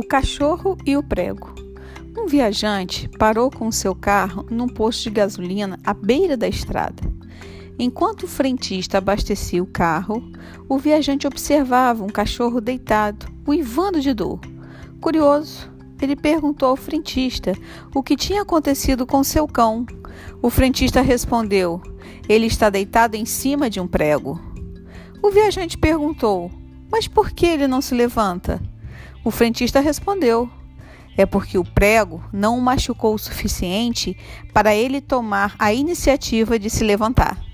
O cachorro e o prego. Um viajante parou com seu carro num posto de gasolina à beira da estrada. Enquanto o frentista abastecia o carro, o viajante observava um cachorro deitado, uivando de dor. Curioso, ele perguntou ao frentista o que tinha acontecido com seu cão. O frentista respondeu: Ele está deitado em cima de um prego. O viajante perguntou: Mas por que ele não se levanta? O frentista respondeu: É porque o prego não o machucou o suficiente para ele tomar a iniciativa de se levantar.